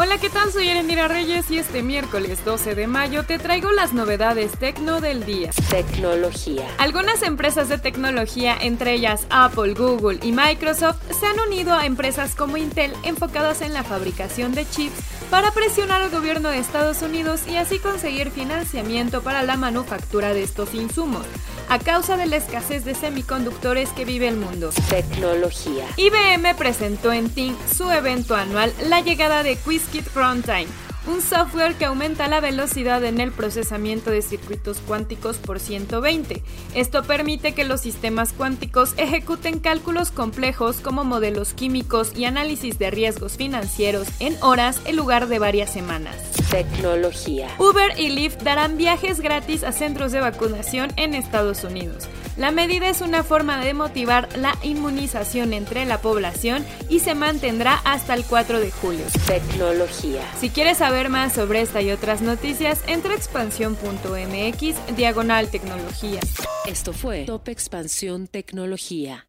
Hola, ¿qué tal? Soy Erendira Reyes y este miércoles 12 de mayo te traigo las novedades tecno del día. Tecnología. Algunas empresas de tecnología, entre ellas Apple, Google y Microsoft, se han unido a empresas como Intel enfocadas en la fabricación de chips para presionar al gobierno de Estados Unidos y así conseguir financiamiento para la manufactura de estos insumos, a causa de la escasez de semiconductores que vive el mundo. Tecnología. IBM presentó en Ting su evento anual la llegada de QuizKit Runtime un software que aumenta la velocidad en el procesamiento de circuitos cuánticos por 120. Esto permite que los sistemas cuánticos ejecuten cálculos complejos como modelos químicos y análisis de riesgos financieros en horas en lugar de varias semanas. Tecnología. Uber y Lyft darán viajes gratis a centros de vacunación en Estados Unidos. La medida es una forma de motivar la inmunización entre la población y se mantendrá hasta el 4 de julio. Tecnología. Si quieres saber más sobre esta y otras noticias, entra a expansión.mx diagonal tecnología. Esto fue Top Expansión Tecnología.